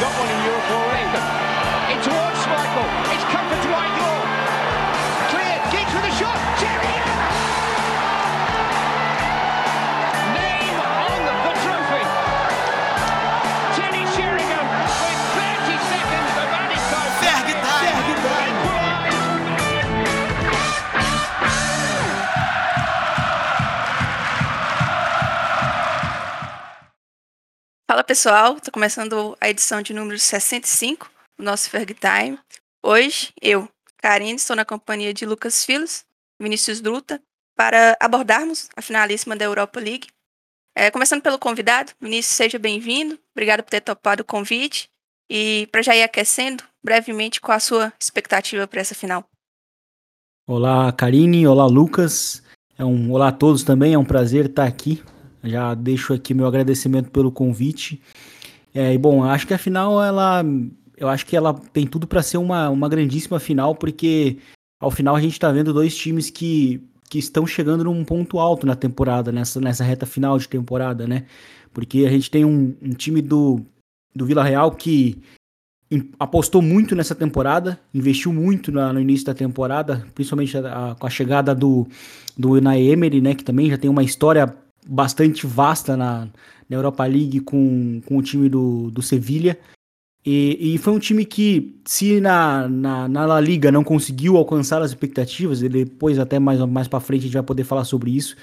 got one in Europe already. Pessoal, está começando a edição de número 65 do nosso Ferg Time. Hoje, eu, Karine, estou na companhia de Lucas Filos, Vinícius Druta, para abordarmos a finalíssima da Europa League. É, começando pelo convidado, Vinícius, seja bem-vindo, obrigado por ter topado o convite. E para já ir aquecendo, brevemente, qual a sua expectativa para essa final? Olá, Karine. Olá, Lucas. É um olá a todos também. É um prazer estar aqui. Já deixo aqui meu agradecimento pelo convite. É, e bom, acho que a final ela, eu acho que ela tem tudo para ser uma, uma grandíssima final, porque ao final a gente está vendo dois times que, que estão chegando num ponto alto na temporada, nessa, nessa reta final de temporada, né? Porque a gente tem um, um time do, do Vila Real que apostou muito nessa temporada, investiu muito na- no início da temporada, principalmente a- a- com a chegada do, do Unai Emery, né, que também já tem uma história bastante vasta na, na Europa League com, com o time do, do Sevilha. E, e foi um time que, se na, na, na La Liga não conseguiu alcançar as expectativas, e depois até mais, mais para frente a gente vai poder falar sobre isso,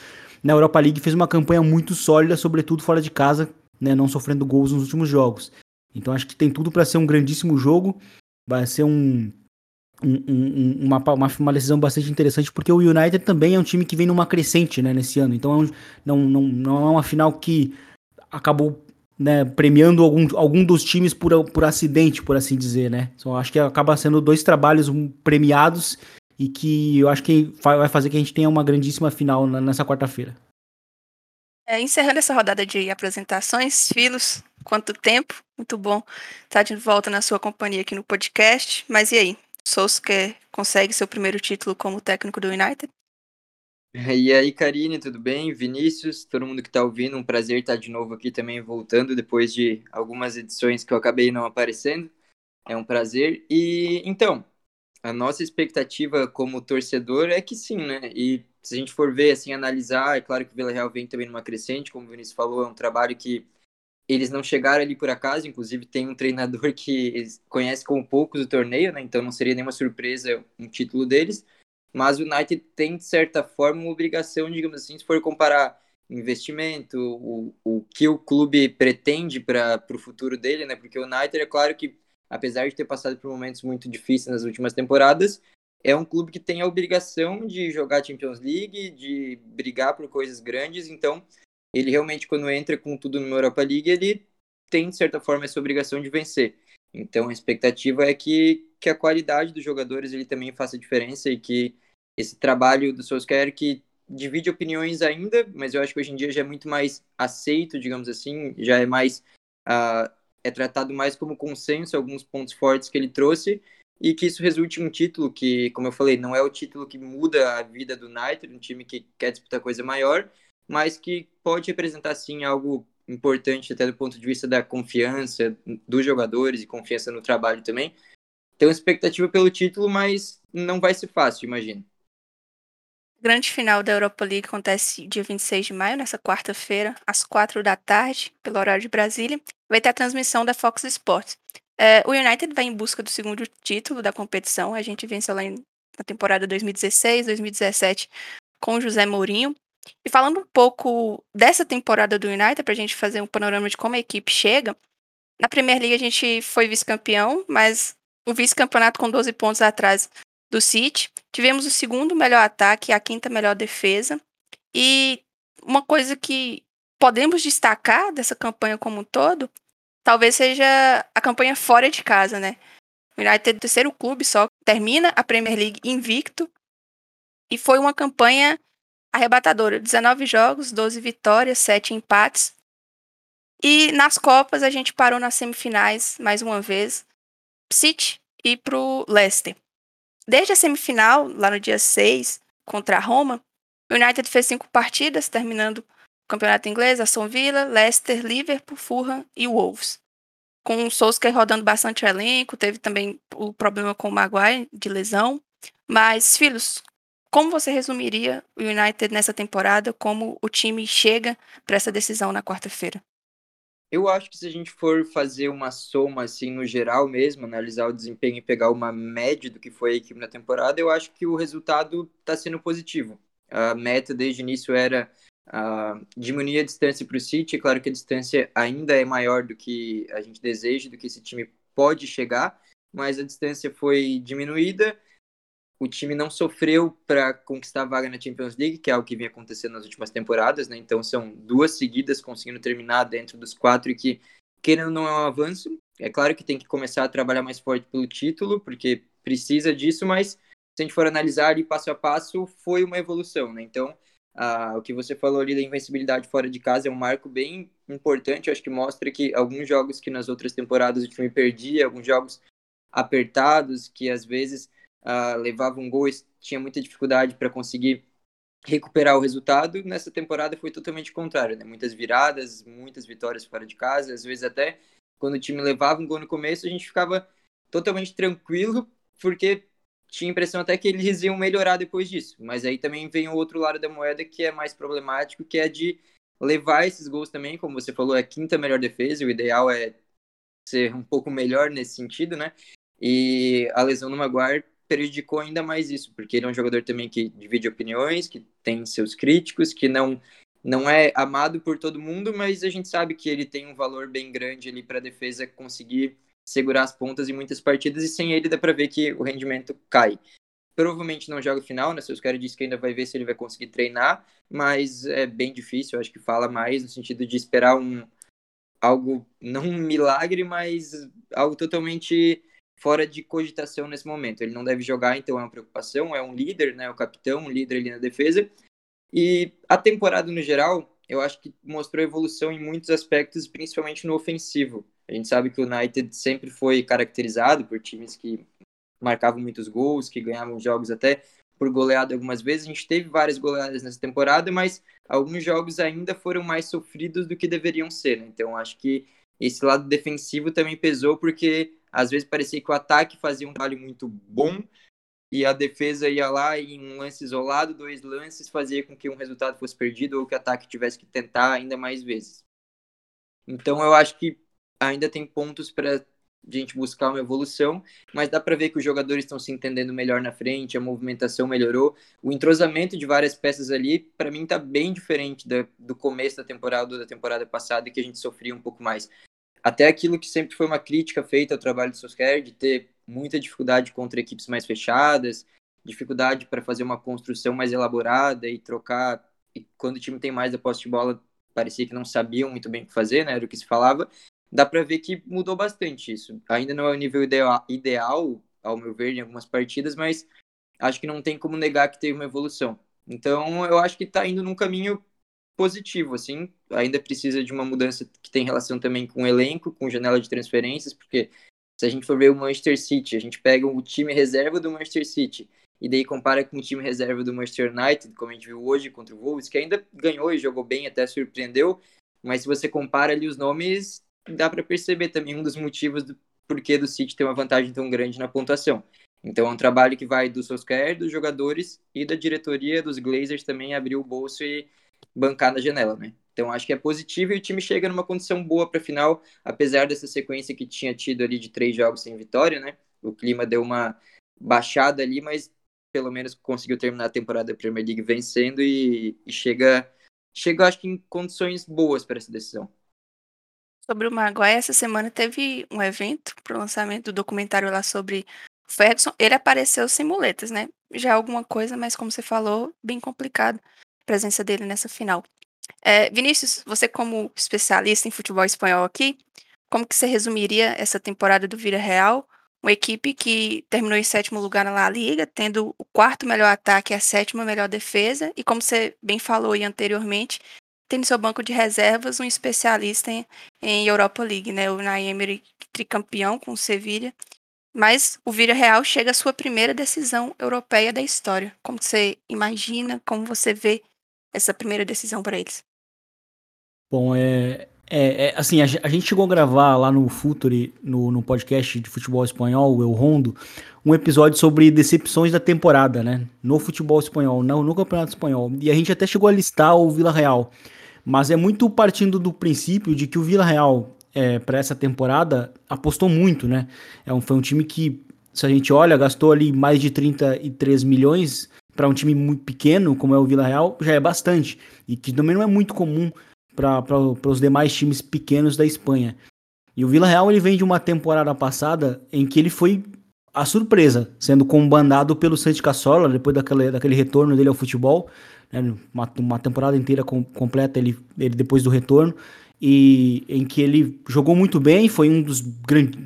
na Europa League fez uma campanha muito sólida, sobretudo fora de casa, né, não sofrendo gols nos últimos jogos. Então acho que tem tudo para ser um grandíssimo jogo. Vai ser um, um- um- uma, uma, uma decisão bastante interessante, porque o United também é um time que vem numa crescente né, nesse ano. Então é um- não, não, não é uma final que acabou né, premiando algum, algum dos times por, por acidente, por assim dizer. Né? Então acho que acaba sendo dois trabalhos premiados e que eu acho que vai fazer que a gente tenha uma grandíssima final na- nessa quarta-feira. É, encerrando essa rodada de apresentações, Filos, quanto tempo, muito bom estar de volta na sua companhia aqui no podcast. Mas e aí, Solskjaer consegue seu primeiro título como técnico do United? E aí, Karine, tudo bem? Vinícius, todo mundo que tá ouvindo, um prazer estar de novo aqui também voltando depois de algumas edições que eu acabei não aparecendo. É um prazer. E então, a nossa expectativa como torcedor é que sim, né? E se a gente for ver, assim, analisar, é claro que o Vila Real vem também numa crescente, como o Vinícius falou, é um trabalho que eles não chegaram ali por acaso, inclusive tem um treinador que conhece como poucos o torneio, né? Então não seria nenhuma surpresa um título deles. Mas o United tem, de certa forma, uma obrigação, digamos assim, se for comparar investimento, o, o que o clube pretende para o futuro dele, né? Porque o United, é claro que, apesar de ter passado por momentos muito difíceis nas últimas temporadas, é um clube que tem a obrigação de jogar Champions League, de brigar por coisas grandes, então ele realmente, quando entra com tudo numa Europa League, ele tem, de certa forma, essa obrigação de vencer. Então a expectativa é que, que a qualidade dos jogadores ele também faça diferença e que esse trabalho do Solskjaer que divide opiniões ainda, mas eu acho que hoje em dia já é muito mais aceito, digamos assim, já é mais ah, é tratado mais como consenso alguns pontos fortes que ele trouxe e que isso resulte em um título que, como eu falei, não é o título que muda a vida do United, um time que quer disputar coisa maior, mas que pode representar sim algo importante até do ponto de vista da confiança dos jogadores e confiança no trabalho também. Tenho expectativa pelo título, mas não vai ser fácil, imagino. Grande final da Europa League acontece dia 26 de maio, nessa quarta-feira, às quatro da tarde, pelo horário de Brasília. Vai ter a transmissão da Fox Sports. É, o United vai em busca do segundo título da competição. A gente venceu lá em, na temporada 2016, 2017 com José Mourinho. E falando um pouco dessa temporada do United, para a gente fazer um panorama de como a equipe chega, na Premier League a gente foi vice-campeão, mas o vice-campeonato com 12 pontos atrás do City. Tivemos o segundo melhor ataque a quinta melhor defesa. E uma coisa que podemos destacar dessa campanha como um todo, talvez seja a campanha fora de casa, né? O United é o terceiro clube só termina a Premier League invicto. E foi uma campanha arrebatadora. 19 jogos, 12 vitórias, 7 empates. E nas Copas a gente parou nas semifinais mais uma vez. City e pro Leicester. Desde a semifinal, lá no dia 6, contra a Roma, o United fez cinco partidas, terminando o campeonato inglês, Aston Villa, Leicester, Liverpool, Fulham e Wolves. com o Solskjaer rodando bastante o elenco, teve também o problema com o Maguire de lesão. Mas, filhos, como você resumiria o United nessa temporada? Como o time chega para essa decisão na quarta-feira? Eu acho que se a gente for fazer uma soma assim no geral mesmo, analisar o desempenho e pegar uma média do que foi a equipe na temporada, eu acho que o resultado está sendo positivo. A meta desde o início era uh, diminuir a distância para o City. Claro que a distância ainda é maior do que a gente deseja, do que esse time pode chegar, mas a distância foi diminuída. O time não sofreu para conquistar a vaga na Champions League, que é algo que vem acontecendo nas últimas temporadas, né? Então são duas seguidas conseguindo terminar dentro dos quatro e que, querendo não é um avanço. É claro que tem que começar a trabalhar mais forte pelo título, porque precisa disso, mas se a gente for analisar ali passo a passo, foi uma evolução, né? Então, ah, o que você falou ali da invencibilidade fora de casa é um marco bem importante. Eu acho que mostra que alguns jogos que nas outras temporadas o time perdia, alguns jogos apertados, que às vezes uh, levava um gol tinha muita dificuldade para conseguir recuperar o resultado. Nessa temporada foi totalmente contrário, né? Muitas viradas, muitas vitórias fora de casa, às vezes até quando o time levava um gol no começo, a gente ficava totalmente tranquilo, porque tinha a impressão até que eles iam melhorar depois disso. Mas aí também vem o outro lado da moeda que é mais problemático, que é de levar esses gols também, como você falou, é a quinta melhor defesa, o ideal é ser um pouco melhor nesse sentido, né? E a lesão no Maguire prejudicou ainda mais isso, porque ele é um jogador também que divide opiniões, que tem seus críticos, que não não é amado por todo mundo, mas a gente sabe que ele tem um valor bem grande ali para a defesa conseguir segurar as pontas em muitas partidas e sem ele dá para ver que o rendimento cai. Provavelmente não joga final, né? Seus caras disse que ainda vai ver se ele vai conseguir treinar, mas é bem difícil, acho que fala mais no sentido de esperar um algo não um milagre, mas algo totalmente fora de cogitação nesse momento. Ele não deve jogar, então é uma preocupação, é um líder, né, o capitão, um líder ali na defesa. E a temporada no geral, eu acho que mostrou evolução em muitos aspectos, principalmente no ofensivo. A gente sabe que o United sempre foi caracterizado por times que marcavam muitos gols, que ganhavam jogos até por goleada algumas vezes. A gente teve várias goleadas nessa temporada, mas alguns jogos ainda foram mais sofridos do que deveriam ser. Né? Então acho que esse lado defensivo também pesou, porque às vezes parecia que o ataque fazia um trabalho muito bom e a defesa ia lá e um lance isolado, dois lances, fazia com que um resultado fosse perdido ou que o ataque tivesse que tentar ainda mais vezes. Então eu acho que ainda tem pontos para a gente buscar uma evolução, mas dá para ver que os jogadores estão se entendendo melhor na frente, a movimentação melhorou, o entrosamento de várias peças ali, para mim está bem diferente da, do começo da temporada da temporada passada, que a gente sofria um pouco mais. Até aquilo que sempre foi uma crítica feita ao trabalho do Solskjaer, de ter muita dificuldade contra equipes mais fechadas, dificuldade para fazer uma construção mais elaborada e trocar, e quando o time tem mais a posse de bola, parecia que não sabiam muito bem o que fazer, né, era o que se falava, dá para ver que mudou bastante isso. Ainda não é o nível ideal, ideal, ao meu ver, em algumas partidas, mas acho que não tem como negar que teve uma evolução. Então, eu acho que está indo num caminho positivo, assim. Ainda precisa de uma mudança que tem relação também com o elenco, com janela de transferências, porque se a gente for ver o Manchester City, a gente pega o time reserva do Manchester City e daí compara com o time reserva do Manchester United, como a gente viu hoje contra o Wolves, que ainda ganhou e jogou bem, até surpreendeu, mas se você compara ali os nomes, dá para perceber também um dos motivos do porquê do City ter uma vantagem tão grande na pontuação. Então é um trabalho que vai do Solskjaer, dos jogadores e da diretoria dos Glazers também abrir o bolso e bancar na janela, né? Então acho que é positivo e o time chega numa condição boa para a final, apesar dessa sequência que tinha tido ali de três jogos sem vitória, né? O clima deu uma baixada ali, mas pelo menos conseguiu terminar a temporada da Premier League vencendo e, e chega, chega acho que em condições boas para essa decisão. Sobre o Maguire, essa semana teve um evento para o lançamento do documentário lá sobre o Ferguson. Ele apareceu sem muletas, né? Já é alguma coisa, mas como você falou, bem complicado presença dele nessa final. É, Vinícius, você como especialista em futebol espanhol aqui, como que você resumiria essa temporada do Vila Real? Uma equipe que terminou em sétimo lugar na La Liga, tendo o quarto melhor ataque e a sétima melhor defesa, e como você bem falou aí anteriormente, tem no seu banco de reservas um especialista em, em Europa League, né? O Naemery tricampeão com o Sevilha. Mas o Vila Real chega à sua primeira decisão europeia da história. Como você imagina, como você vê essa primeira decisão para eles? Bom, é, É, é, assim, a, a, gente chegou a gravar lá no Futuri, no, no podcast de futebol espanhol, o El Rondo, um episódio sobre decepções da temporada, né? No futebol espanhol, no, no Campeonato Espanhol. E a gente até chegou a listar o Vila Real. Mas é muito partindo do princípio de que o Vila Real, é, para essa temporada, apostou muito, né? É um, foi um time que, se a gente olha, gastou ali mais de 33 milhões para um time muito pequeno, como é o Vila Real, já é bastante. E que também não é muito comum para os demais times pequenos da Espanha. E o Vila Real ele vem de uma temporada passada em que ele foi a surpresa, sendo combandado pelo Santi Cassola depois daquele, daquele retorno dele ao futebol, né, uma, uma temporada inteira com, completa ele, ele depois do retorno, e em que ele jogou muito bem, foi um dos,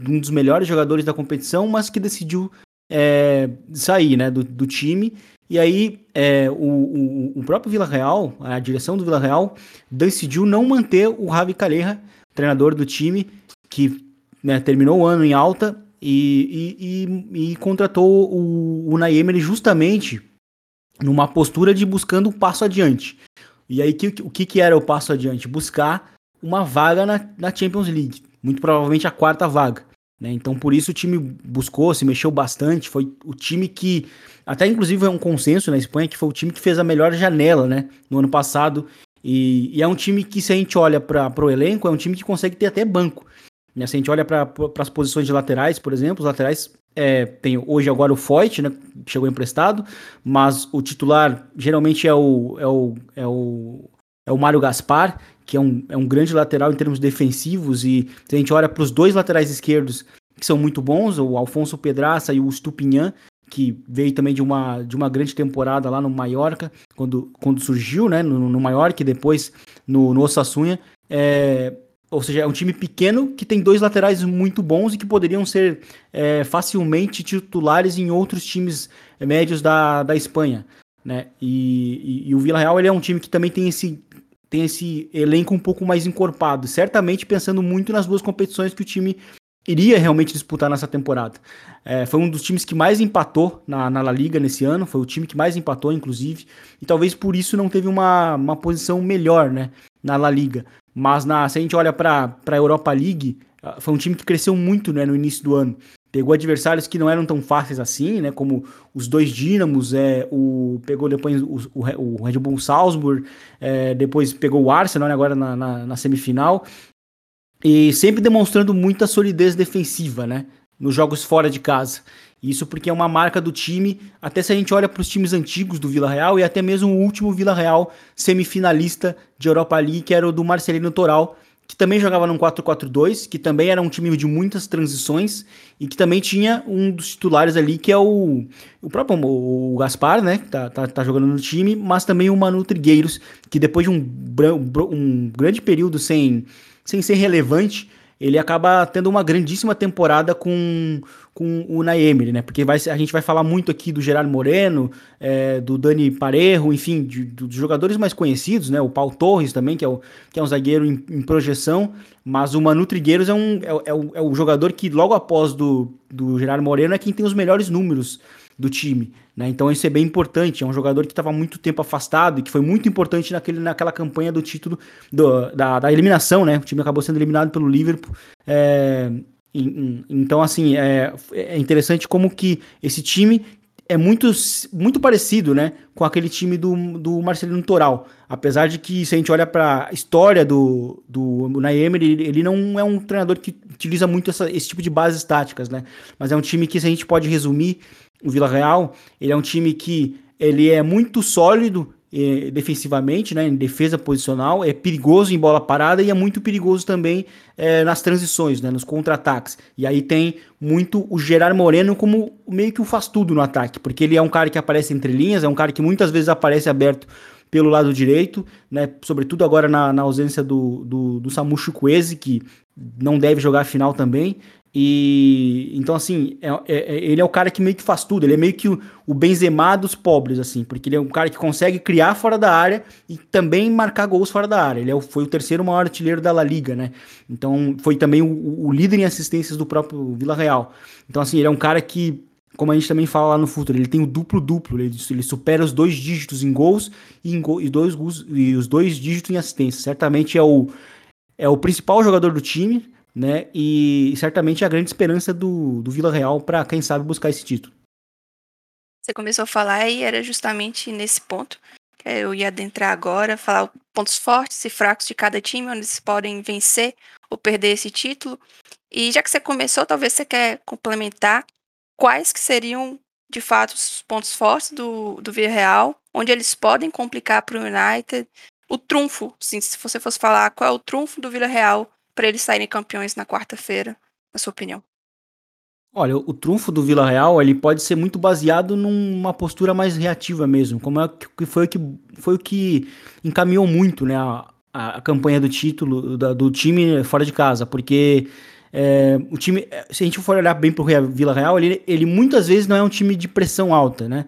um dos melhores jogadores da competição, mas que decidiu é, sair né, do, do time e aí, é, o, o, o, próprio Vila Real, a direção do Vila Real, decidiu não manter o Ravi Calleja, treinador do time, que né, terminou o ano em alta e, e, e, e contratou o, o Naemery justamente numa postura de buscando um passo adiante. E aí, que, o que, que era o passo adiante? Buscar uma vaga na, na Champions League, muito provavelmente a quarta vaga. Né? Então, por isso o time buscou, se mexeu bastante. Foi o time que, até inclusive é um consenso na Espanha, que foi o time que fez a melhor janela né? no ano passado. E, e é um time que, se a gente olha para o elenco, é um time que consegue ter até banco. Né? Se a gente olha para as posições de laterais, por exemplo, os laterais é, tem hoje agora o Foyt, né, que chegou emprestado, mas o titular geralmente é o, é o, é o, é o Mário Gaspar, que é um, é um grande lateral em termos defensivos, e se a gente olha para os dois laterais esquerdos, que são muito bons, o Alfonso Pedraça e o Stupinhan, que veio também de uma, de uma grande temporada lá no Mallorca, quando, quando surgiu, né, no, no Mallorca e depois no, no Osasuna, é, ou seja, é um time pequeno que tem dois laterais muito bons e que poderiam ser é, facilmente titulares em outros times médios da, da Espanha. Né? E, e, e o Vila Real ele é um time que também tem esse tem esse elenco um pouco mais encorpado, certamente pensando muito nas duas competições que o time iria realmente disputar nessa temporada. É, foi um dos times que mais empatou na, na La Liga nesse ano, foi o time que mais empatou, inclusive, e talvez por isso não teve uma, uma posição melhor né, na La Liga. Mas na, se a gente olha para a Europa League, ah, foi um time que cresceu muito né, no início do ano. Pegou adversários que não eram tão fáceis assim, né? Como os dois Dínamos, é, o, pegou depois o, o, o Red Bull Salzburg, é, depois pegou o Arsenal né, agora na, na, na, semifinal. E sempre demonstrando muita solidez defensiva, né? Nos jogos fora de casa. Isso porque é uma marca do time, até se a gente olha para os times antigos do Vila Real e até mesmo o último Vila Real semifinalista de Europa League, que era o do Marcelino Toral, que também jogava num 4-4-2, que também era um time de muitas transições e que também tinha um dos titulares ali, que é o, o próprio o Gaspar, né, que tá, tá, tá jogando no time, mas também o Manu Trigueiros, que depois de um, um grande período sem, sem ser relevante, ele acaba tendo uma grandíssima temporada com, com o Naemery, né? Porque vai, a gente vai falar muito aqui do Gerardo Moreno, é, do Dani Parejo, enfim, dos jogadores mais conhecidos, né? O Paulo Torres também, que é, o, que é um zagueiro em, em projeção, mas o Manu Trigueiros é, um, é, é, o, é o jogador que logo após do, do Gerardo Moreno é quem tem os melhores números do time. Né? Então isso é bem importante. É um jogador que estava muito tempo afastado e que foi muito importante naquele, naquela campanha do título do, da, da eliminação. Né? O time acabou sendo eliminado pelo Liverpool. É, então, assim, é, é interessante como que esse time é muito, muito parecido, né, com aquele time do, do Marcelino Toral. Apesar de que, se a gente olha para a história do, do ele, ele não é um treinador que utiliza muito essa, esse tipo de bases táticas, né? Mas é um time que, se a gente pode resumir, o Vila Real, ele é um time que ele é muito sólido eh, defensivamente, né, em defesa posicional, é perigoso em bola parada e é muito perigoso também eh, nas transições, né, nos contra-ataques. E aí tem muito o Gerard Moreno como meio que o faz tudo no ataque, porque ele é um cara que aparece entre linhas, é um cara que muitas vezes aparece aberto pelo lado direito, né, sobretudo agora na, na ausência do, do, do Samu Chukwueze, que não deve jogar a final também, e então, assim, é, é, é, ele é o cara que meio que faz tudo. Ele é meio que o, o Benzema dos pobres, assim, porque ele é um cara que consegue criar fora da área e também marcar gols fora da área. Ele é, foi o terceiro maior artilheiro da La Liga, né? Então, foi também o, o líder em assistências do próprio Vila Real. Então, assim, ele é um cara que, como a gente também fala lá no futuro, ele tem o duplo-duplo. Ele, ele, supera os dois dígitos em gols e, em go, e, dois, e os dois dígitos em assistências. Certamente é o é o principal jogador do time, né? E certamente é a grande esperança do, do Vila Real para, quem sabe, buscar esse título. Você começou a falar e era justamente nesse ponto que eu ia adentrar agora, falar pontos fortes e fracos de cada time, onde eles podem vencer ou perder esse título. E já que você começou, talvez você quer complementar quais que seriam de fato os pontos fortes do, do Villarreal, onde eles podem complicar para o United. O trunfo, sim, se você fosse falar qual é o trunfo do Villarreal para eles saírem campeões na quarta-feira, na sua opinião? Olha, o trunfo do Vila Real ele pode ser muito baseado numa postura mais reativa mesmo, como é que foi o que foi o que encaminhou muito, né, a, a campanha do título da, do time fora de casa, porque é, o time, se a gente for olhar bem para o Vila Real, ele, ele muitas vezes não é um time de pressão alta, né?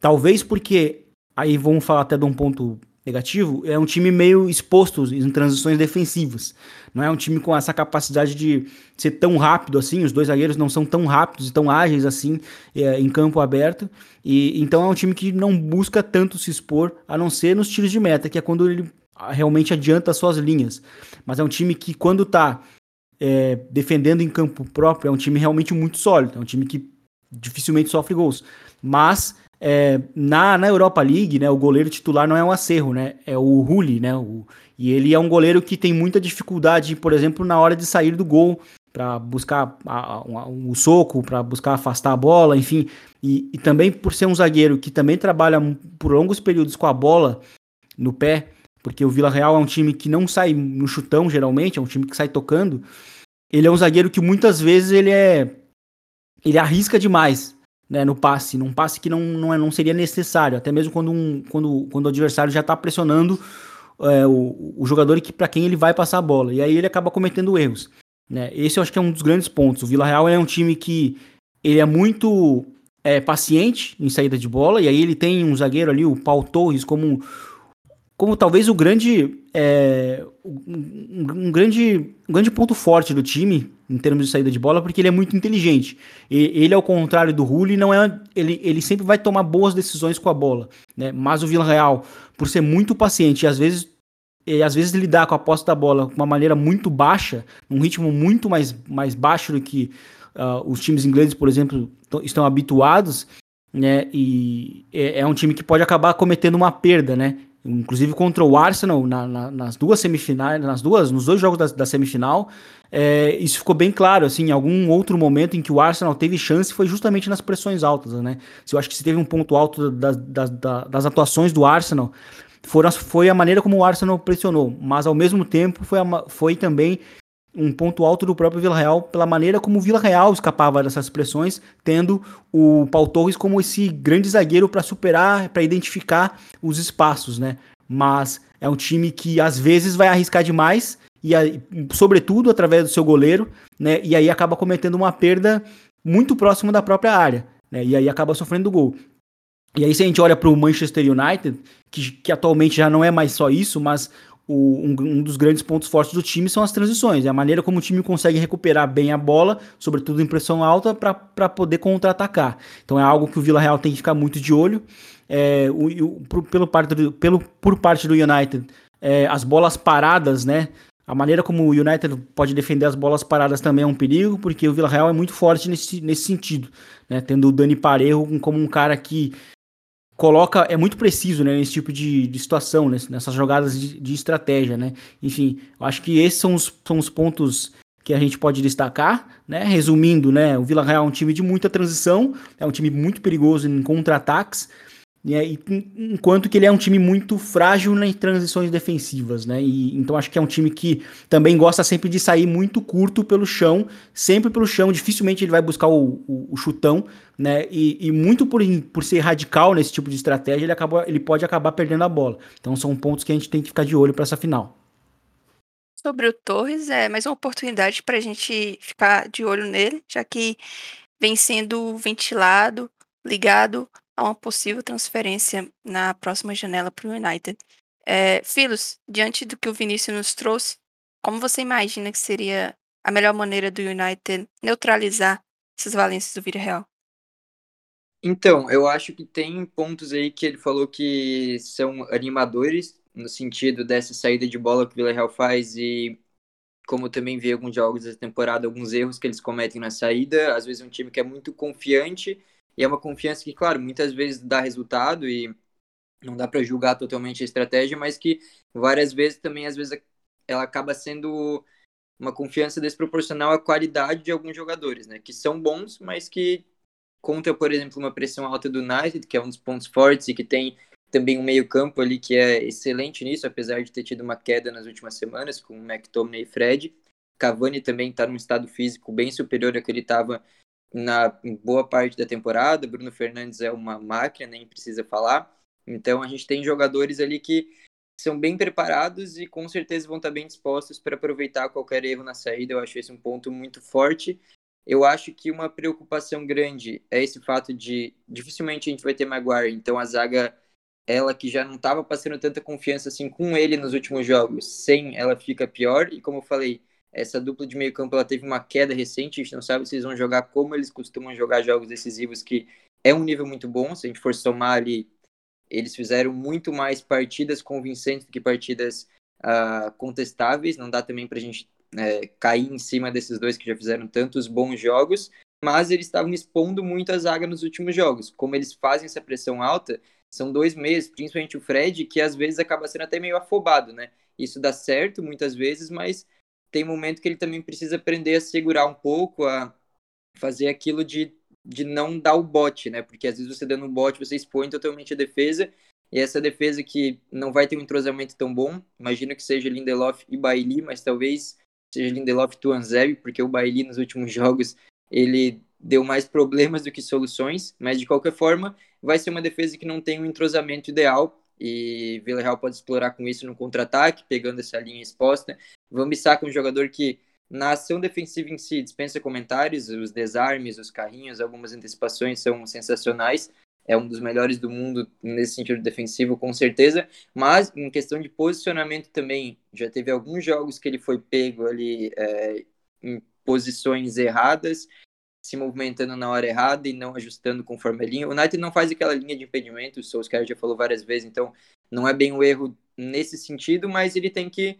Talvez porque aí vamos falar até de um ponto negativo, é um time meio exposto em transições defensivas. Não é um time com essa capacidade de ser tão rápido assim, os dois zagueiros não são tão rápidos e tão ágeis assim é, em campo aberto. E então é um time que não busca tanto se expor, a não ser nos tiros de meta, que é quando ele realmente adianta as suas linhas. Mas é um time que quando está é, defendendo em campo próprio, é um time realmente muito sólido, é um time que dificilmente sofre gols. Mas é, na, na Europa League, né, o goleiro titular não é um acerro, né? É o Rulli, né? O, e ele é um goleiro que tem muita dificuldade, por exemplo, na hora de sair do gol, para buscar o um soco, para buscar afastar a bola, enfim. E, e, também por ser um zagueiro que também trabalha por longos períodos com a bola no pé, porque o Vila Real é um time que não sai no chutão, geralmente, é um time que sai tocando. Ele é um zagueiro que muitas vezes ele é. Ele arrisca demais né, no passe, num passe que não, não, é, não seria necessário, até mesmo quando, um, quando, quando o adversário já está pressionando é, o, o jogador que para quem ele vai passar a bola, e aí ele acaba cometendo erros. Né? Esse eu acho que é um dos grandes pontos. O Vila Real é um time que ele é muito é, paciente em saída de bola, e aí ele tem um zagueiro ali, o Paul Torres, como como talvez o grande, é, um, um, grande, um grande ponto forte do time em termos de saída de bola, porque ele é muito inteligente. E, ele, ao contrário do Rulli, não é, ele, ele sempre vai tomar boas decisões com a bola. Né? Mas o Villarreal, por ser muito paciente e às vezes e às vezes lidar com a posse da bola de uma maneira muito baixa, num ritmo muito mais, mais baixo do que uh, os times ingleses, por exemplo, estão habituados, né? E é, é, um time que pode acabar cometendo uma perda, né? Inclusive contra o Arsenal na, na, nas duas semifinais, nas duas, nos dois jogos da, da semifinal, é, isso ficou bem claro, assim, em algum outro momento em que o Arsenal teve chance foi justamente nas pressões altas, né? Se eu acho que se teve um ponto alto da, da, das atuações do Arsenal, foram, foi a maneira como o Arsenal pressionou, mas ao mesmo tempo foi, a, foi também um ponto alto do próprio Vila Real pela maneira como o Vila Real escapava dessas pressões, tendo o Paul Torres como esse grande zagueiro para superar, para identificar os espaços, né? Mas é um time que às vezes vai arriscar demais e sobretudo através do seu goleiro, né? E aí acaba cometendo uma perda muito próxima da própria área, né? E aí acaba sofrendo gol. E aí se a gente olha para o Manchester United, que, que atualmente já não é mais só isso, mas o, um, um, dos grandes pontos fortes do time são as transições, é a maneira como o time consegue recuperar bem a bola, sobretudo em pressão alta, para poder contra-atacar. Então é algo que o Vila Real tem que ficar muito de olho. É, o, o, pelo parte do, pelo, por parte do United, é, as bolas paradas, né? A maneira como o United pode defender as bolas paradas também é um perigo, porque o Vila Real é muito forte nesse, nesse sentido, né? Tendo o Dani Parejo como um cara que coloca é muito preciso né, nesse tipo de, de situação, nessas jogadas de, de, estratégia, né? Enfim, eu acho que esses são os, são os pontos que a gente pode destacar, né? Resumindo, né, o Vila Real é um time de muita transição, é um time muito perigoso em contra-ataques, né, e, enquanto que ele é um time muito frágil nas transições defensivas, né? E, então acho que é um time que também gosta sempre de sair muito curto pelo chão, sempre pelo chão, dificilmente ele vai buscar o, o, o chutão, né? E, e, muito por, por ser radical nesse tipo de estratégia, ele, acaba, ele pode acabar perdendo a bola. Então são pontos que a gente tem que ficar de olho para essa final. Sobre o Torres, é mais uma oportunidade para a gente ficar de olho nele, já que vem sendo ventilado, ligado a uma possível transferência na próxima janela para o United. É, Filos, diante do que o Vinícius nos trouxe, como você imagina que seria a melhor maneira do United neutralizar essas valências do Vila Real? Então, eu acho que tem pontos aí que ele falou que são animadores, no sentido dessa saída de bola que o Vila Real faz e como também vi alguns jogos da temporada, alguns erros que eles cometem na saída. Às vezes um time que é muito confiante e é uma confiança que, claro, muitas vezes dá resultado e não dá para julgar totalmente a estratégia, mas que várias vezes também, às vezes, ela acaba sendo uma confiança desproporcional à qualidade de alguns jogadores, né? Que são bons, mas que contra, por exemplo, uma pressão alta do United, que é um dos pontos fortes e que tem também um meio-campo ali que é excelente nisso, apesar de ter tido uma queda nas últimas semanas com McTominay e Fred. Cavani também está num estado físico bem superior ao que ele estava na boa parte da temporada. Bruno Fernandes é uma máquina, nem precisa falar. Então a gente tem jogadores ali que são bem preparados e com certeza vão estar bem dispostos para aproveitar qualquer erro na saída. Eu acho esse um ponto muito forte. Eu acho que uma preocupação grande é esse fato de dificilmente a gente vai ter Maguire, então a zaga, ela que já não estava passando tanta confiança assim com ele nos últimos jogos, sem ela fica pior. E como eu falei, essa dupla de meio campo ela teve uma queda recente, a gente não sabe se eles vão jogar como eles costumam jogar jogos decisivos, que é um nível muito bom. Se a gente for somar ali eles fizeram muito mais partidas convincentes do que partidas uh, contestáveis. Não dá também para a gente é, cair em cima desses dois que já fizeram tantos bons jogos, mas eles estavam expondo muito a zaga nos últimos jogos. Como eles fazem essa pressão alta, são dois meses, principalmente o Fred, que às vezes acaba sendo até meio afobado, né? Isso dá certo muitas vezes, mas tem momento que ele também precisa aprender a segurar um pouco, a fazer aquilo de de não dar o bote, né? Porque às vezes você dando um bote, você expõe totalmente a defesa, e essa defesa que não vai ter um entrosamento tão bom, imagino que seja Lindelof e Bailey, mas talvez seja Lindelof e Tuanzeb, porque o Bailey nos últimos jogos ele deu mais problemas do que soluções, mas de qualquer forma vai ser uma defesa que não tem um entrosamento ideal e Villarreal pode explorar com isso no contra-ataque, pegando essa linha exposta. Van Bissaka é um jogador que na ação defensiva em si, dispensa comentários, os desarmes, os carrinhos, algumas antecipações são sensacionais. É um dos melhores do mundo nesse sentido defensivo, com certeza. Mas em questão de posicionamento também, já teve alguns jogos que ele foi pego ali é, em posições erradas, se movimentando na hora errada e não ajustando conforme a linha. O United não faz aquela linha de impedimento, o Solskjaer já falou várias vezes, então não é bem o erro nesse sentido, mas ele tem que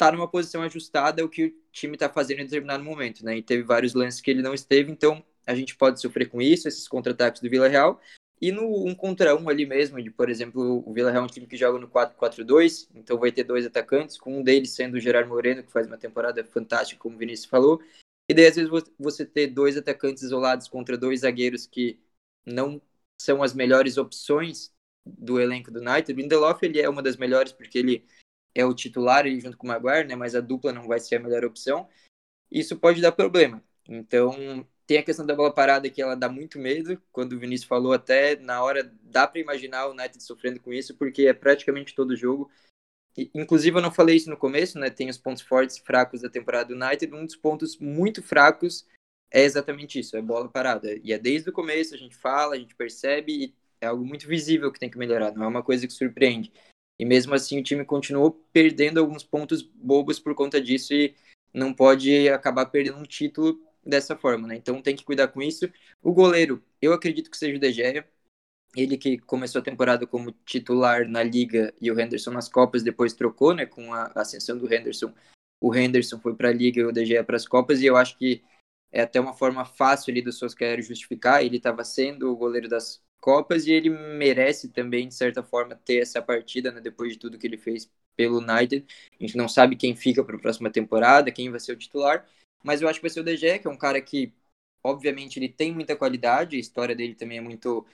tá numa posição ajustada ao que o time está fazendo em determinado momento, né? E teve vários lances que ele não esteve, então a gente pode sofrer com isso, esses contra-ataques do Vila Real. E no um contra um ali mesmo, de, por exemplo, o Vila Real é um time que joga no 4-4-2, então vai ter dois atacantes, com um deles sendo o Gerard Moreno, que faz uma temporada fantástica, como o Vinícius falou. E daí, às vezes, você ter dois atacantes isolados contra dois zagueiros que não são as melhores opções do elenco do United. O Lindelof, ele é uma das melhores, porque ele é o titular ele junto com o Maguire, né? Mas a dupla não vai ser a melhor opção. Isso pode dar problema. Então, tem a questão da bola parada que ela dá muito medo. Quando o Vinícius falou, até na hora dá para imaginar o United sofrendo com isso, porque é praticamente todo jogo. E, inclusive, eu não falei isso no começo, né? Tem os pontos fortes e fracos da temporada do United. Um dos pontos muito fracos é exatamente isso, é bola parada. E é desde o começo, a gente fala, a gente percebe, e é algo muito visível que tem que melhorar, não é uma coisa que surpreende. E mesmo assim o time continuou perdendo alguns pontos bobos por conta disso e não pode acabar perdendo um título dessa forma, né? Então tem que cuidar com isso. O goleiro, eu acredito que seja o De Gea. Ele que começou a temporada como titular na Liga e o Henderson nas Copas, depois trocou, né? Com a ascensão do Henderson. O Henderson foi para a Liga e o De Gea para as Copas. E eu acho que é até uma forma fácil ali do Solskjaer justificar. Ele estava sendo o goleiro das Copas e ele merece também, de certa forma, ter essa partida, né, depois de tudo que ele fez pelo United. A gente não sabe quem fica para a próxima temporada, quem vai ser o titular, mas eu acho que vai ser o DG, que é um cara que, obviamente, ele tem muita qualidade, a história dele também é muito.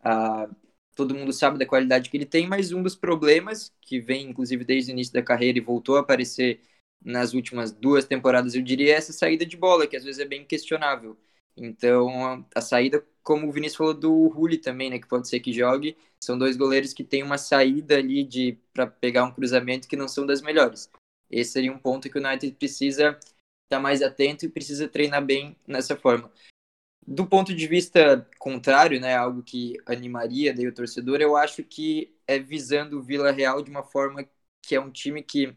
Uh, todo mundo sabe da qualidade que ele tem, mas um dos problemas, que vem inclusive desde o início da carreira e voltou a aparecer nas últimas duas temporadas, eu diria, é essa saída de bola, que às vezes é bem questionável. Então, a saída, como o Vinícius falou do Rulli também, né, que pode ser que jogue, são dois goleiros que têm uma saída ali de para pegar um cruzamento que não são das melhores. Esse seria um ponto que o United precisa estar tá mais atento e precisa treinar bem nessa forma. Do ponto de vista contrário, né, algo que animaria daí o torcedor, eu acho que é visando o Vila Real de uma forma que é um time que,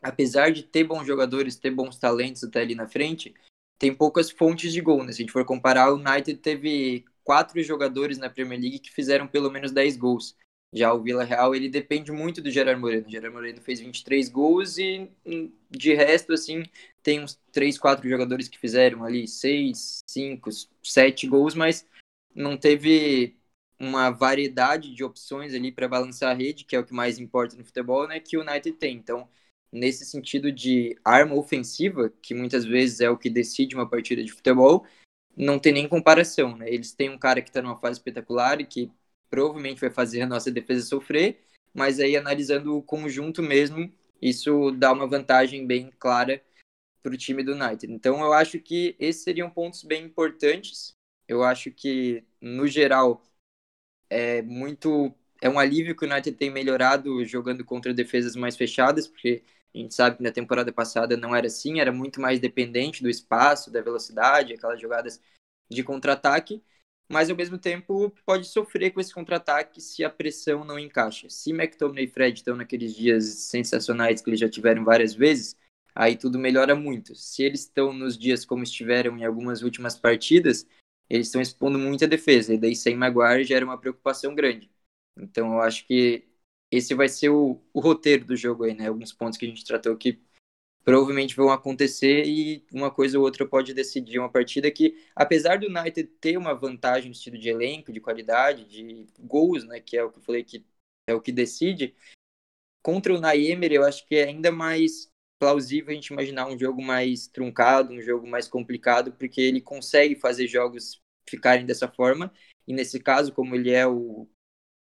apesar de ter bons jogadores, ter bons talentos até ali na frente, tem poucas fontes de gol, né? Se a gente for comparar, o United teve quatro jogadores na Premier League que fizeram pelo menos 10 gols. Já o Vila Real, ele depende muito do Gerard Moreno. O Gerard Moreno fez 23 gols e de resto, assim, tem uns 3, 4 jogadores que fizeram ali 6, 5, 7 gols, mas não teve uma variedade de opções ali para balançar a rede, que é o que mais importa no futebol, né, que o United tem. Então, nesse sentido de arma ofensiva, que muitas vezes é o que decide uma partida de futebol, não tem nem comparação, né? Eles têm um cara que está numa fase espetacular e que provavelmente vai fazer a nossa defesa sofrer, mas aí analisando o conjunto mesmo, isso dá uma vantagem bem clara para o time do United. Então eu acho que esses seriam pontos bem importantes. Eu acho que no geral é muito é um alívio que o United tem melhorado jogando contra defesas mais fechadas, porque a gente sabe que na temporada passada não era assim, era muito mais dependente do espaço, da velocidade, aquelas jogadas de contra-ataque mas ao mesmo tempo pode sofrer com esse contra-ataque se a pressão não encaixa. Se McTominay e Fred estão naqueles dias sensacionais que eles já tiveram várias vezes, aí tudo melhora muito. Se eles estão nos dias como estiveram em algumas últimas partidas, eles estão expondo muita defesa, e daí sem Maguire gera uma preocupação grande. Então eu acho que esse vai ser o, o roteiro do jogo aí, né? Alguns pontos que a gente tratou aqui provavelmente vão acontecer e uma coisa ou outra pode decidir uma partida que, apesar do United ter uma vantagem no estilo de elenco, de qualidade, de gols, né, que é o que eu falei que é o que decide, contra o Naemer eu acho que é ainda mais plausível a gente imaginar um jogo mais truncado, um jogo mais complicado, porque ele consegue fazer jogos ficarem dessa forma, e nesse caso, como ele é o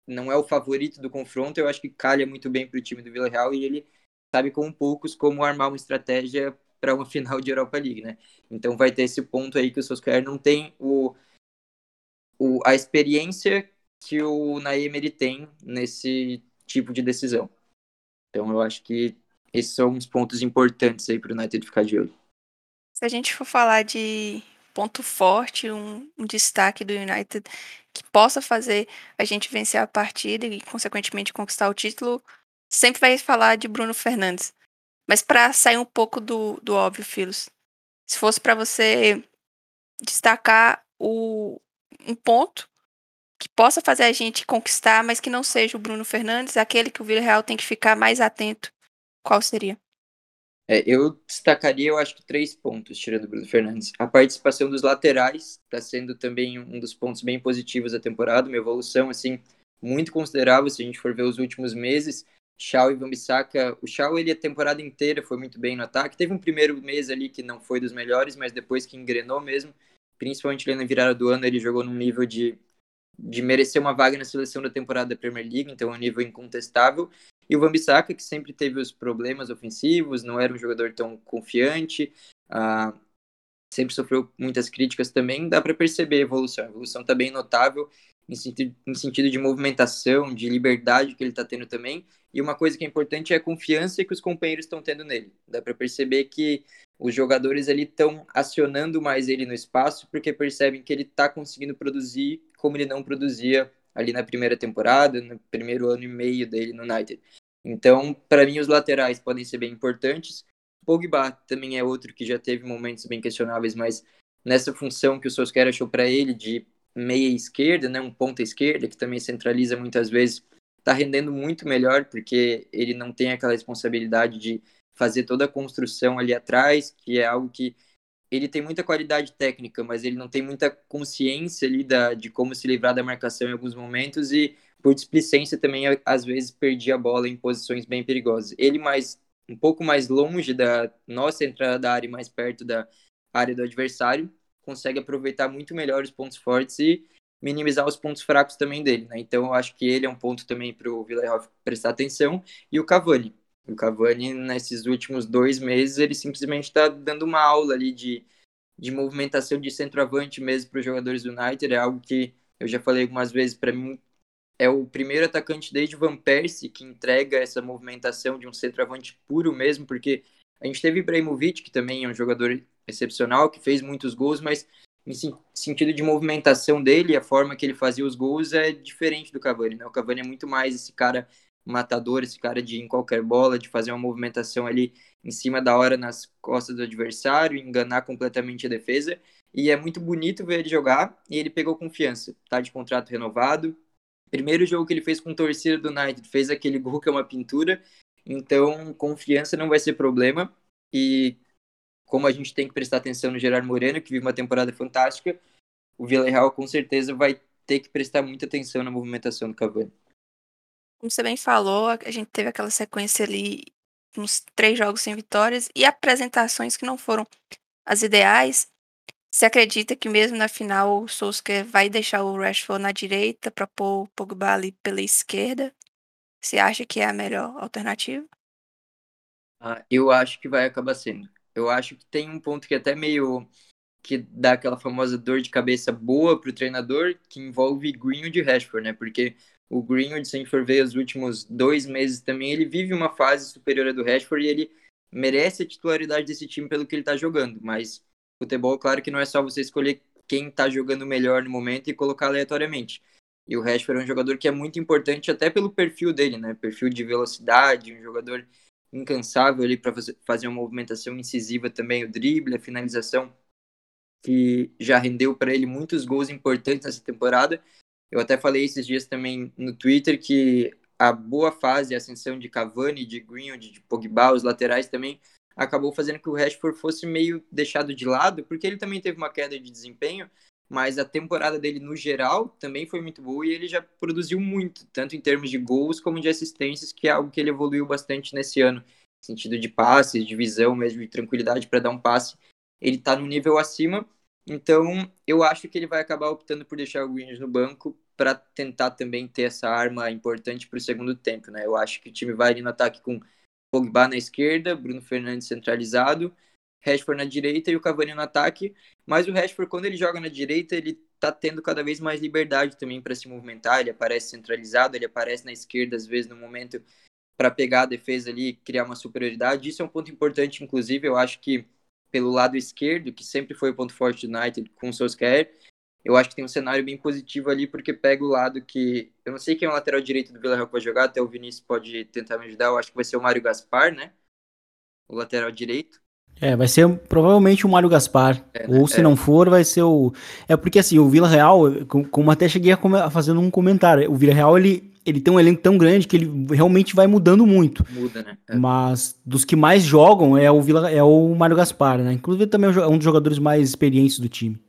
não é o favorito do confronto, eu acho que calha muito bem para o time do Villarreal e ele sabe com poucos como armar uma estratégia para uma final de Europa League, né? Então vai ter esse ponto aí que o Solskjaer não tem o, o, a experiência que o Naemery tem nesse tipo de decisão. Então eu acho que esses são uns pontos importantes aí para o United ficar de olho. Se a gente for falar de ponto forte, um, um, destaque do United que possa fazer a gente vencer a partida e, consequentemente, conquistar o título, sempre vai falar de Bruno Fernandes. Mas para sair um pouco do, do óbvio, Filos, se fosse para você destacar o, um ponto que possa fazer a gente conquistar, mas que não seja o Bruno Fernandes, aquele que o Villarreal tem que ficar mais atento, qual seria? É, eu destacaria, eu acho que três pontos, tirando o Bruno Fernandes. A participação dos laterais está sendo também um dos pontos bem positivos da temporada, uma evolução assim muito considerável se a gente for ver os últimos meses. Shaw e Vambisaka. O Shaw, ele a temporada inteira foi muito bem no ataque. Teve um primeiro mês ali que não foi dos melhores, mas depois que engrenou mesmo, principalmente ali na virada do ano, ele jogou num nível de, de merecer uma vaga na seleção da temporada da Premier League, então é um nível incontestável. E o Vambisaka, que sempre teve os problemas ofensivos, não era um jogador tão confiante, uh, sempre sofreu muitas críticas também, dá para perceber a evolução. A evolução está bem notável em sentido, em sentido de movimentação, de liberdade que ele está tendo também. E uma coisa que é importante é a confiança que os companheiros estão tendo nele. Dá para perceber que os jogadores ali estão acionando mais ele no espaço porque percebem que ele está conseguindo produzir como ele não produzia ali na primeira temporada, no primeiro ano e meio dele no United. Então, para mim, os laterais podem ser bem importantes. Pogba também é outro que já teve momentos bem questionáveis, mas nessa função que o Solskjaer achou para ele de meia esquerda, né, um ponta esquerda, que também centraliza muitas vezes, está rendendo muito melhor, porque ele não tem aquela responsabilidade de fazer toda a construção ali atrás, que é algo que ele tem muita qualidade técnica, mas ele não tem muita consciência ali da, de como se livrar da marcação em alguns momentos e por displicência também às vezes perdia a bola em posições bem perigosas. Ele mais um pouco mais longe da nossa entrada da área, mais perto da área do adversário, consegue aproveitar muito melhor os pontos fortes e minimizar os pontos fracos também dele, né? Então eu acho que ele é um ponto também para o Villarreal prestar atenção e o Cavani. O Cavani nesses últimos dois meses ele simplesmente está dando uma aula ali de, de movimentação de centroavante mesmo para os jogadores do United. É algo que eu já falei algumas vezes para mim é o primeiro atacante desde Van Persie que entrega essa movimentação de um centroavante puro mesmo, porque a gente teve Ibrahimovic, que também é um jogador excepcional, que fez muitos gols, mas em sentido de movimentação dele, a forma que ele fazia os gols é diferente do Cavani, né? O Cavani é muito mais esse cara matador, esse cara de em qualquer bola, de fazer uma movimentação ali em cima da hora nas costas do adversário, enganar completamente a defesa. E é muito bonito ver ele jogar e ele pegou confiança, tá de contrato renovado, Primeiro jogo que ele fez com torcida do United, fez aquele gol que é uma pintura. Então, confiança não vai ser problema. E como a gente tem que prestar atenção no Gerard Moreno, que vive uma temporada fantástica, o Villarreal com certeza vai ter que prestar muita atenção na movimentação do Cavani. Como você bem falou, a gente teve aquela sequência ali, uns três jogos sem vitórias e apresentações que não foram as ideais. Você acredita que mesmo na final o Solskjaer vai deixar o Rashford na direita para pôr o Pogba ali pela esquerda? Você acha que é a melhor alternativa? Ah, eu acho que vai acabar sendo. Eu acho que tem um ponto que é até meio que dá aquela famosa dor de cabeça boa pro treinador, que envolve Greenwood e Rashford, né? Porque o Greenwood, se a gente for ver os últimos dois meses também, ele vive uma fase superior à do Rashford e ele merece a titularidade desse time pelo que ele tá jogando. Mas futebol, claro que não é só você escolher quem tá jogando melhor no momento e colocar aleatoriamente. E o Rashford é um jogador que é muito importante até pelo perfil dele, né? Perfil de velocidade, um jogador incansável ali para fazer uma movimentação incisiva também, o drible, a finalização que já rendeu para ele muitos gols importantes nessa temporada. Eu até falei esses dias também no Twitter que a boa fase, a ascensão de Cavani, de Greenwood, de Pogba, os laterais também, acabou fazendo que o Rashford fosse meio deixado de lado, porque ele também teve uma queda de desempenho, mas a temporada dele no geral também foi muito boa e ele já produziu muito, tanto em termos de gols como de assistências, que é algo que ele evoluiu bastante nesse ano, no sentido de passes, de visão mesmo, de tranquilidade para dar um passe ele está no nível acima. Então, eu acho que ele vai acabar optando por deixar o Greenish no banco para tentar também ter essa arma importante para o segundo tempo, né? Eu acho que o time vai ali no ataque com Pogba na esquerda, Bruno Fernandes centralizado, Rashford na direita e o Cavani no ataque. Mas o Rashford, quando ele joga na direita, ele tá tendo cada vez mais liberdade também para se movimentar. Ele aparece centralizado, ele aparece na esquerda, às vezes, no momento para pegar a defesa ali e criar uma superioridade. Isso é um ponto importante, inclusive. Eu acho que pelo lado esquerdo, que sempre foi o ponto forte do United com o Solskjaer, eu acho que tem um cenário bem positivo ali, porque pega o lado que. Eu não sei quem é o lateral direito do Villarreal que vai jogar, até o Vinícius pode tentar me ajudar. Eu acho que vai ser o Mário Gaspar, né? O lateral direito. É, vai ser provavelmente o Mário Gaspar. É, né? Ou se é. não for, vai ser o. É porque assim, o Vila Real, como até cheguei a fazer um comentário, o Vila Real ele ele tem um elenco tão grande que ele realmente vai mudando muito. Muda, né? É. Mas dos que mais jogam é o Vila, é o Mário Gaspar, né? Inclusive também é um dos jogadores mais experientes do time.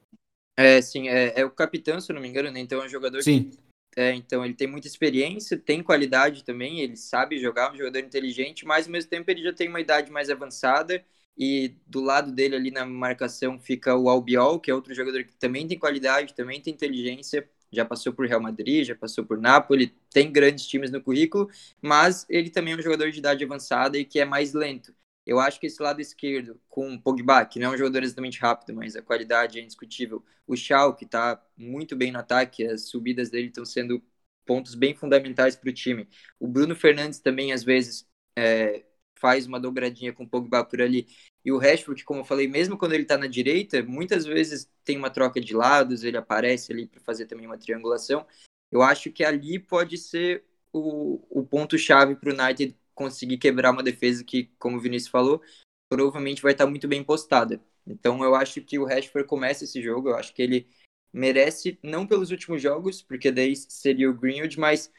É, sim, é, é o capitão, se eu não me engano, né? Então é um jogador sim. que. É, então ele tem muita experiência, tem qualidade também, ele sabe jogar, um jogador inteligente, mas ao mesmo tempo ele já tem uma idade mais avançada e do lado dele ali na marcação fica o Albiol, que é outro jogador que também tem qualidade, também tem inteligência, já passou por Real Madrid, já passou por Napoli, tem grandes times no currículo, mas ele também é um jogador de idade avançada e que é mais lento. Eu acho que esse lado esquerdo, com o Pogba, que não é um jogador exatamente rápido, mas a qualidade é indiscutível. O Shaw, que está muito bem no ataque, as subidas dele estão sendo pontos bem fundamentais para o time. O Bruno Fernandes também, às vezes, é, faz uma dobradinha com o Pogba por ali. E o Rashford, como eu falei, mesmo quando ele está na direita, muitas vezes tem uma troca de lados, ele aparece ali para fazer também uma triangulação. Eu acho que ali pode ser o, o ponto-chave para o United conseguir quebrar uma defesa que, como o Vinícius falou, provavelmente vai estar muito bem postada. Então eu acho que o Rashford começa esse jogo, eu acho que ele merece, não pelos últimos jogos, porque daí seria o Greenwood, mas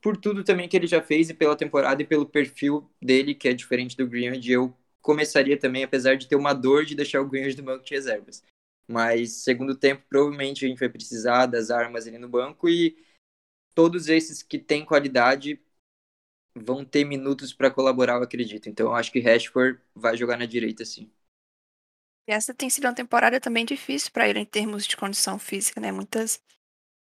por tudo também que ele já fez e pela temporada e pelo perfil dele, que é diferente do Greenwood, eu começaria também, apesar de ter uma dor de deixar o Greenwood no banco de reservas. Mas segundo tempo, provavelmente a gente vai precisar das armas ali no banco e todos esses que têm qualidade vão ter minutos para colaborar, eu acredito. Então eu acho que Rashford vai jogar na direita, sim. E essa tem sido uma temporada também difícil para ele em termos de condição física, né? Muitas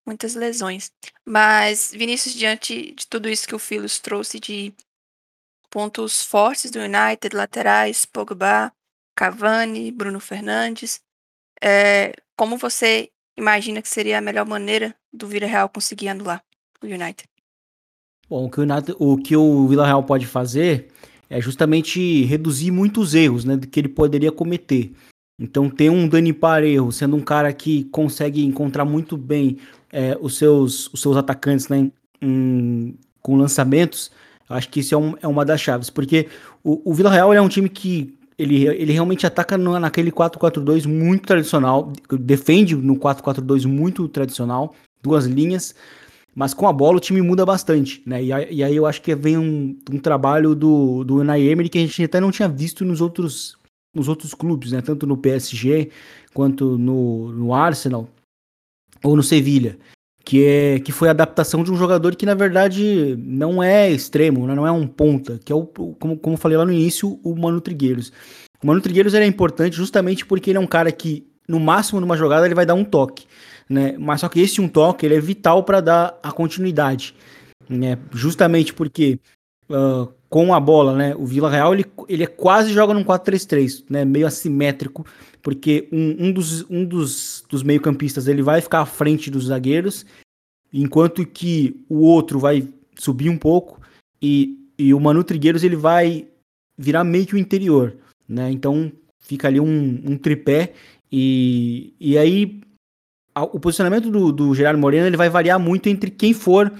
muitas lesões. Mas, Vinícius, diante de tudo isso que o Filos trouxe de pontos fortes do United, laterais, Pogba, Cavani, Bruno Fernandes, é, como você imagina que seria a melhor maneira do Vila Real conseguir anular o United? Bom, o que o, United, o, que o Vila Real pode fazer é justamente reduzir muitos erros né, que ele poderia cometer. Então, ter um Dani Parejo sendo um cara que consegue encontrar muito bem é, os, seus, os seus atacantes né, em, com lançamentos, acho que isso é, um, é uma das chaves, porque o, o Vila Real é um time que ele, ele realmente ataca no, naquele 4-4-2 muito tradicional, defende no 4-4-2 muito tradicional, duas linhas, Mas com a bola o time muda bastante, né? E, e aí eu acho que vem um, um trabalho do, do Unai Emery que a gente até não tinha visto nos outros, nos outros clubes, né? Tanto no PSG quanto no, no Arsenal ou no Sevilha. Que, é, que foi a adaptação de um jogador que, na verdade, não é extremo, né? não é um ponta, que é o, como, como eu falei lá no início, o Mano Trigueiros. O Mano Trigueiros é importante justamente porque ele é um cara que, no máximo, numa jogada, ele vai dar um toque né? Mas só que esse um toque ele é vital para dar a continuidade, né? Justamente porque uh, com a bola, né? O Vila Real ele, ele é quase joga num 4-3-3, né? Meio assimétrico, porque um, um dos, um dos, dos meio-campistas ele vai ficar à frente dos zagueiros, enquanto que o outro vai subir um pouco e, e o Manu Trigueiros ele vai virar meio que o interior, né? Então fica ali um, um tripé e, e aí o posicionamento do, do Gerardo Moreno ele vai variar muito entre quem for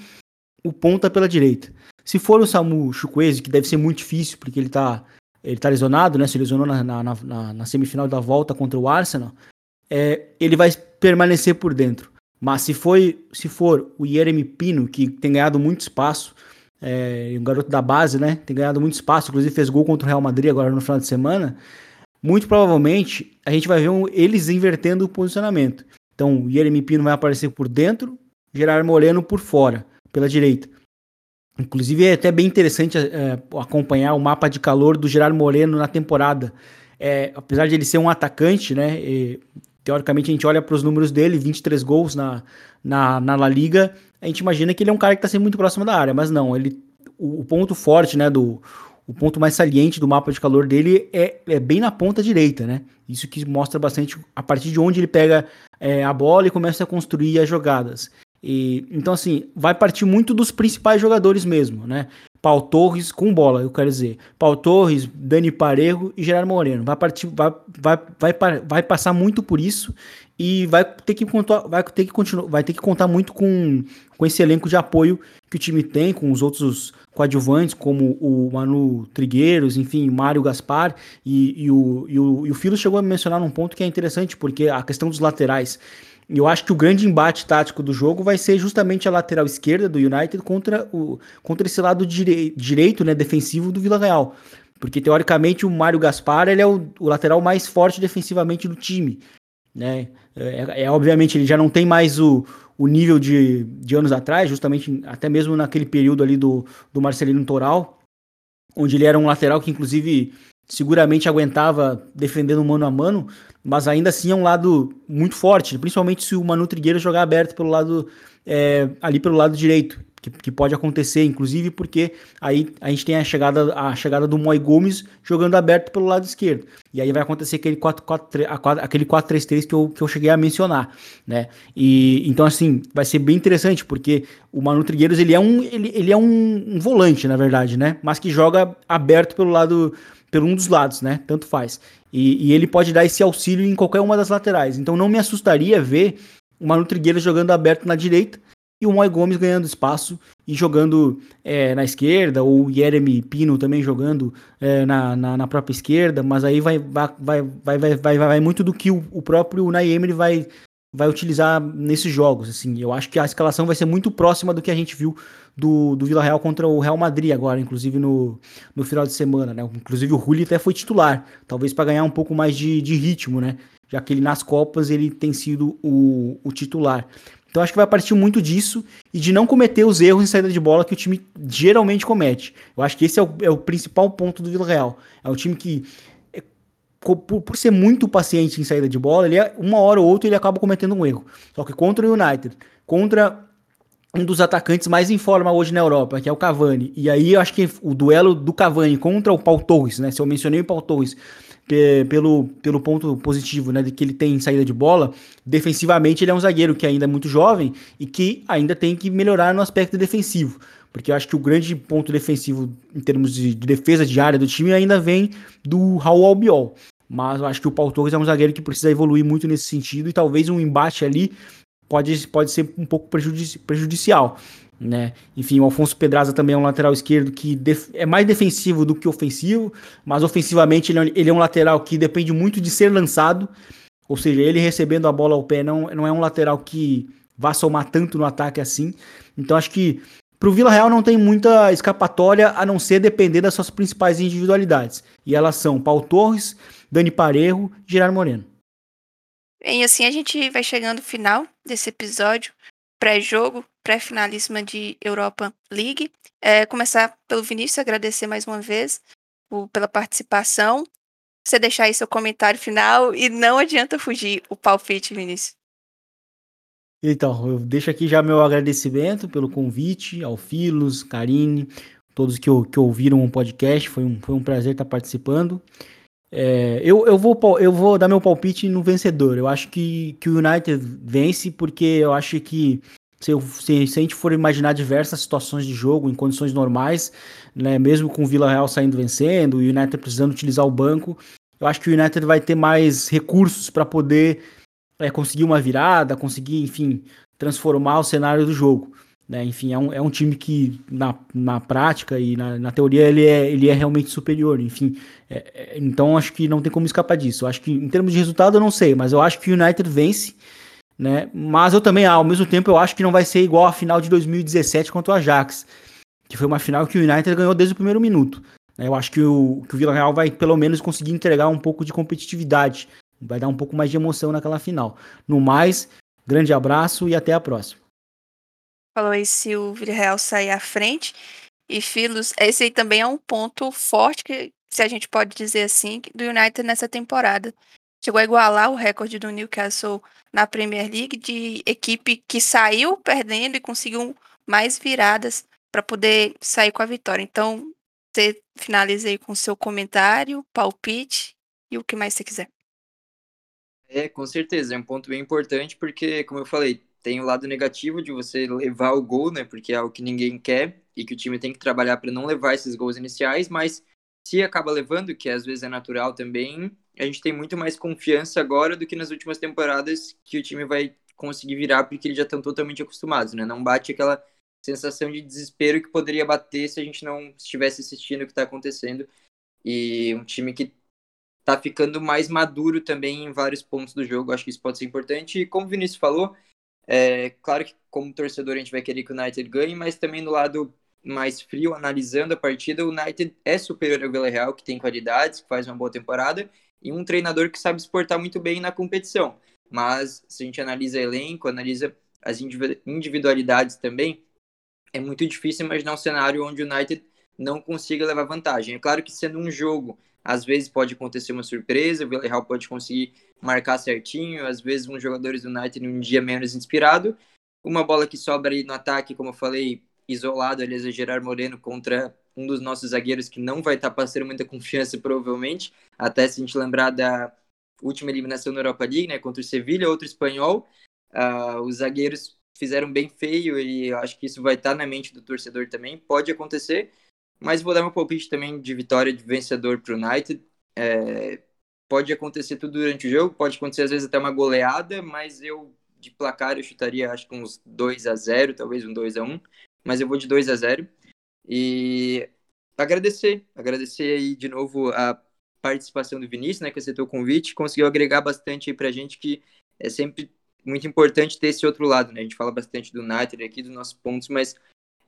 o ponta pela direita. Se for o Samu Chukwueze, que deve ser muito difícil, porque ele tá, ele tá lesionado, né? Se lesionou na, na, na, na semifinal da volta contra o Arsenal, é, ele vai permanecer por dentro. Mas se, foi, se for o Jeremy Pino, que tem ganhado muito espaço, é, um garoto da base, né? Tem ganhado muito espaço, inclusive fez gol contra o Real Madrid agora no final de semana. Muito provavelmente a gente vai ver um, eles invertendo o posicionamento. Então, o Jeremy Pino vai aparecer por dentro, Gerard Moreno por fora, pela direita. Inclusive, é até bem interessante é, acompanhar o mapa de calor do Gerard Moreno na temporada. É, apesar de ele ser um atacante, né? E, teoricamente, a gente olha para os números dele, 23 gols na, na, na La Liga, a gente imagina que ele é um cara que está sempre muito próximo da área, mas não, ele o, o ponto forte, né, do, o ponto mais saliente do mapa de calor dele é, é bem na ponta direita, né? Isso que mostra bastante a partir de onde ele pega é, a bola e começa a construir as jogadas. E, então, assim, vai partir muito dos principais jogadores mesmo, né? Paul Torres com bola, eu quero dizer. Paul Torres, Dani Parejo e Gerardo Moreno. Vai, partir, vai, vai, vai, vai passar muito por isso e vai ter que contar, vai ter que continuar, vai ter que contar muito com, com esse elenco de apoio que o time tem, com os outros coadjuvantes, como o Manu Trigueiros, enfim, Mário Gaspar, e, e, o, e, o, e o Filo chegou a mencionar num ponto que é interessante, porque a questão dos laterais. Eu acho que o grande embate tático do jogo vai ser justamente a lateral esquerda do United contra, o, contra esse lado direi, direito, né, defensivo do Vila Real. Porque, teoricamente, o Mário Gaspar ele é o, o lateral mais forte defensivamente do time. Né? É, é, obviamente ele já não tem mais o, o nível de, de anos atrás, justamente até mesmo naquele período ali do, do Marcelino Toral, onde ele era um lateral que inclusive seguramente aguentava defendendo mano a mano, mas ainda assim é um lado muito forte, principalmente se o Manu Trigueiro jogar aberto pelo lado é, ali pelo lado direito que, que, pode acontecer, inclusive porque aí a gente tem a chegada, a chegada do Moi Gomes jogando aberto pelo lado esquerdo. E aí vai acontecer aquele 4-4-3, aquele 4-3-3 que eu, que eu cheguei a mencionar, né? E então assim, vai ser bem interessante porque o Manu Trigueiros, ele é um ele, ele é um, um volante, na verdade, né? Mas que joga aberto pelo lado pelo um dos lados, né? Tanto faz. E, e ele pode dar esse auxílio em qualquer uma das laterais. Então não me assustaria ver o Manu Trigueiros jogando aberto na direita e o Moi Gomes ganhando espaço e jogando é, na esquerda, ou o Jeremy Pino também jogando é, na, na, na, própria esquerda, mas aí vai, vai, vai, vai, vai, vai, vai muito do que o, o próprio Unai Emery vai, vai utilizar nesses jogos. Assim, eu acho que a escalação vai ser muito próxima do que a gente viu do, do Vila Real contra o Real Madrid agora, inclusive no, no final de semana, né? Inclusive o Rulli até foi titular, talvez para ganhar um pouco mais de, de ritmo, né? Já que ele nas Copas ele tem sido o, o titular. Então acho que vai partir muito disso e de não cometer os erros em saída de bola que o time geralmente comete. Eu acho que esse é o, é o principal ponto do Vila Real. É um time que, é, por, por, ser muito paciente em saída de bola, ele é, uma hora ou outra ele acaba cometendo um erro. Só que contra o United, contra um dos atacantes mais em forma hoje na Europa, que é o Cavani. E aí eu acho que o duelo do Cavani contra o Paul Torres, né? Se eu mencionei o Paul Torres pelo, pelo ponto positivo, né, de que ele tem saída de bola, defensivamente ele é um zagueiro que ainda é muito jovem e que ainda tem que melhorar no aspecto defensivo. Porque eu acho que o grande ponto defensivo em termos de, de defesa de área do time ainda vem do Raul Albiol. Mas eu acho que o Paul Torres é um zagueiro que precisa evoluir muito nesse sentido e talvez um embate ali pode, pode ser um pouco prejudici prejudicial né? Enfim, o Alfonso Pedraza também é um lateral esquerdo que é mais defensivo do que ofensivo, mas ofensivamente ele é, ele é, um lateral que depende muito de ser lançado, ou seja, ele recebendo a bola ao pé não, não é um lateral que vá somar tanto no ataque assim. Então acho que para o Vila Real não tem muita escapatória a não ser depender das suas principais individualidades. E elas são Paulo Torres, Dani Parejo e Gerard Moreno. E assim a gente vai chegando ao final desse episódio, pré-jogo, pré-finalíssima de Europa League. É, começar pelo Vinícius, agradecer mais uma vez o, pela participação. Você deixar aí seu comentário final e não adianta fugir o palpite, Vinícius. Então, eu deixo aqui já meu agradecimento pelo convite ao Filos, Karine, todos que, que ouviram o podcast. Foi um, foi um prazer estar participando. É, eu, eu, vou, eu vou dar meu palpite no vencedor. Eu acho que, que o United vence porque eu acho que se, eu, se, se, a gente for imaginar diversas situações de jogo em condições normais, né, mesmo com o Vila Real saindo vencendo, o United precisando utilizar o banco, eu acho que o United vai ter mais recursos para poder é, conseguir uma virada, conseguir, enfim, transformar o cenário do jogo. Né? Enfim, é um, é um time que na, na prática e na, na teoria ele é, ele é realmente superior. Enfim, é, é, então acho que não tem como escapar disso. Acho que em termos de resultado eu não sei, mas eu acho que o United vence. Né? Mas eu também, ao mesmo tempo, eu acho que não vai ser igual a final de 2017 contra o Ajax, que foi uma final que o United ganhou desde o primeiro minuto. Né? Eu acho que o, que o Vila Real vai pelo menos conseguir entregar um pouco de competitividade Vai dar um pouco mais de emoção naquela final. No mais, grande abraço e até a próxima. Falou aí se o Villarreal sair à frente. E Filos, esse aí também é um ponto forte, que, se a gente pode dizer assim, do United nessa temporada. Chegou a igualar o recorde do Newcastle na Premier League de equipe que saiu perdendo e conseguiu mais viradas para poder sair com a vitória. Então, você finaliza aí com seu comentário, palpite e o que mais você quiser. É, com certeza, é um ponto bem importante, porque, como eu falei, tem o lado negativo de você levar o gol, né? Porque é algo que ninguém quer e que o time tem que trabalhar para não levar esses gols iniciais, mas se acaba levando, que às vezes é natural também, a gente tem muito mais confiança agora do que nas últimas temporadas que o time vai conseguir virar porque eles já estão totalmente acostumados, né? Não bate aquela sensação de desespero que poderia bater se a gente não estivesse assistindo o que está acontecendo. E um time que tá ficando mais maduro também em vários pontos do jogo. Acho que isso pode ser importante. E como o Vinícius falou, é claro que como torcedor a gente vai querer que o United ganhe, mas também no lado mais frio, analisando a partida, o United é superior ao Villarreal, que tem qualidades, que faz uma boa temporada, e um treinador que sabe exportar muito bem na competição. Mas se a gente analisa elenco, analisa as individualidades também, é muito difícil imaginar um cenário onde o United não consiga levar vantagem. É claro que sendo um jogo às vezes pode acontecer uma surpresa, o Villarreal pode conseguir marcar certinho, às vezes uns jogadores do United um dia menos inspirado. Uma bola que sobra aí no ataque, como eu falei, isolado, aliás, é Gerard Moreno contra um dos nossos zagueiros que não vai estar passando muita confiança, provavelmente. Até se a gente lembrar da última eliminação na Europa League, né, contra o Sevilha, outro espanhol. Uh, os zagueiros fizeram bem feio e acho que isso vai estar na mente do torcedor também. Pode acontecer, mas vou dar meu palpite também de vitória de vencedor para o United. É, pode acontecer tudo durante o jogo, pode acontecer às vezes até uma goleada, mas eu de placar eu chutaria acho que uns 2 a 0 talvez um 2 a 1 mas eu vou de 2 a 0 E agradecer, agradecer aí de novo a participação do Vinícius, né, que aceitou o convite, conseguiu agregar bastante aí pra gente que é sempre muito importante ter esse outro lado, né? A gente fala bastante do United aqui, dos nossos pontos, mas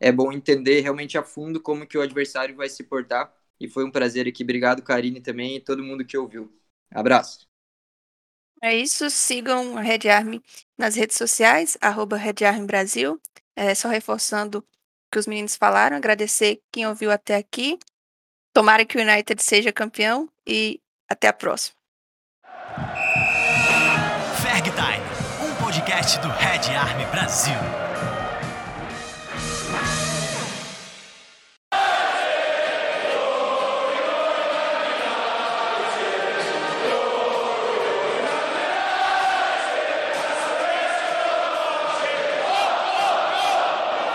é bom entender realmente a fundo como que o adversário vai se portar. E foi um prazer aqui. Obrigado, Karine, também, e todo mundo que ouviu. Abraço. É isso. Sigam a Red Army nas redes sociais, arroba Red Army Brasil. É, só reforçando o que os meninos falaram, agradecer quem ouviu até aqui. Tomara que o United seja campeão e até a próxima. Ferg Time, um podcast do Red Army Brasil.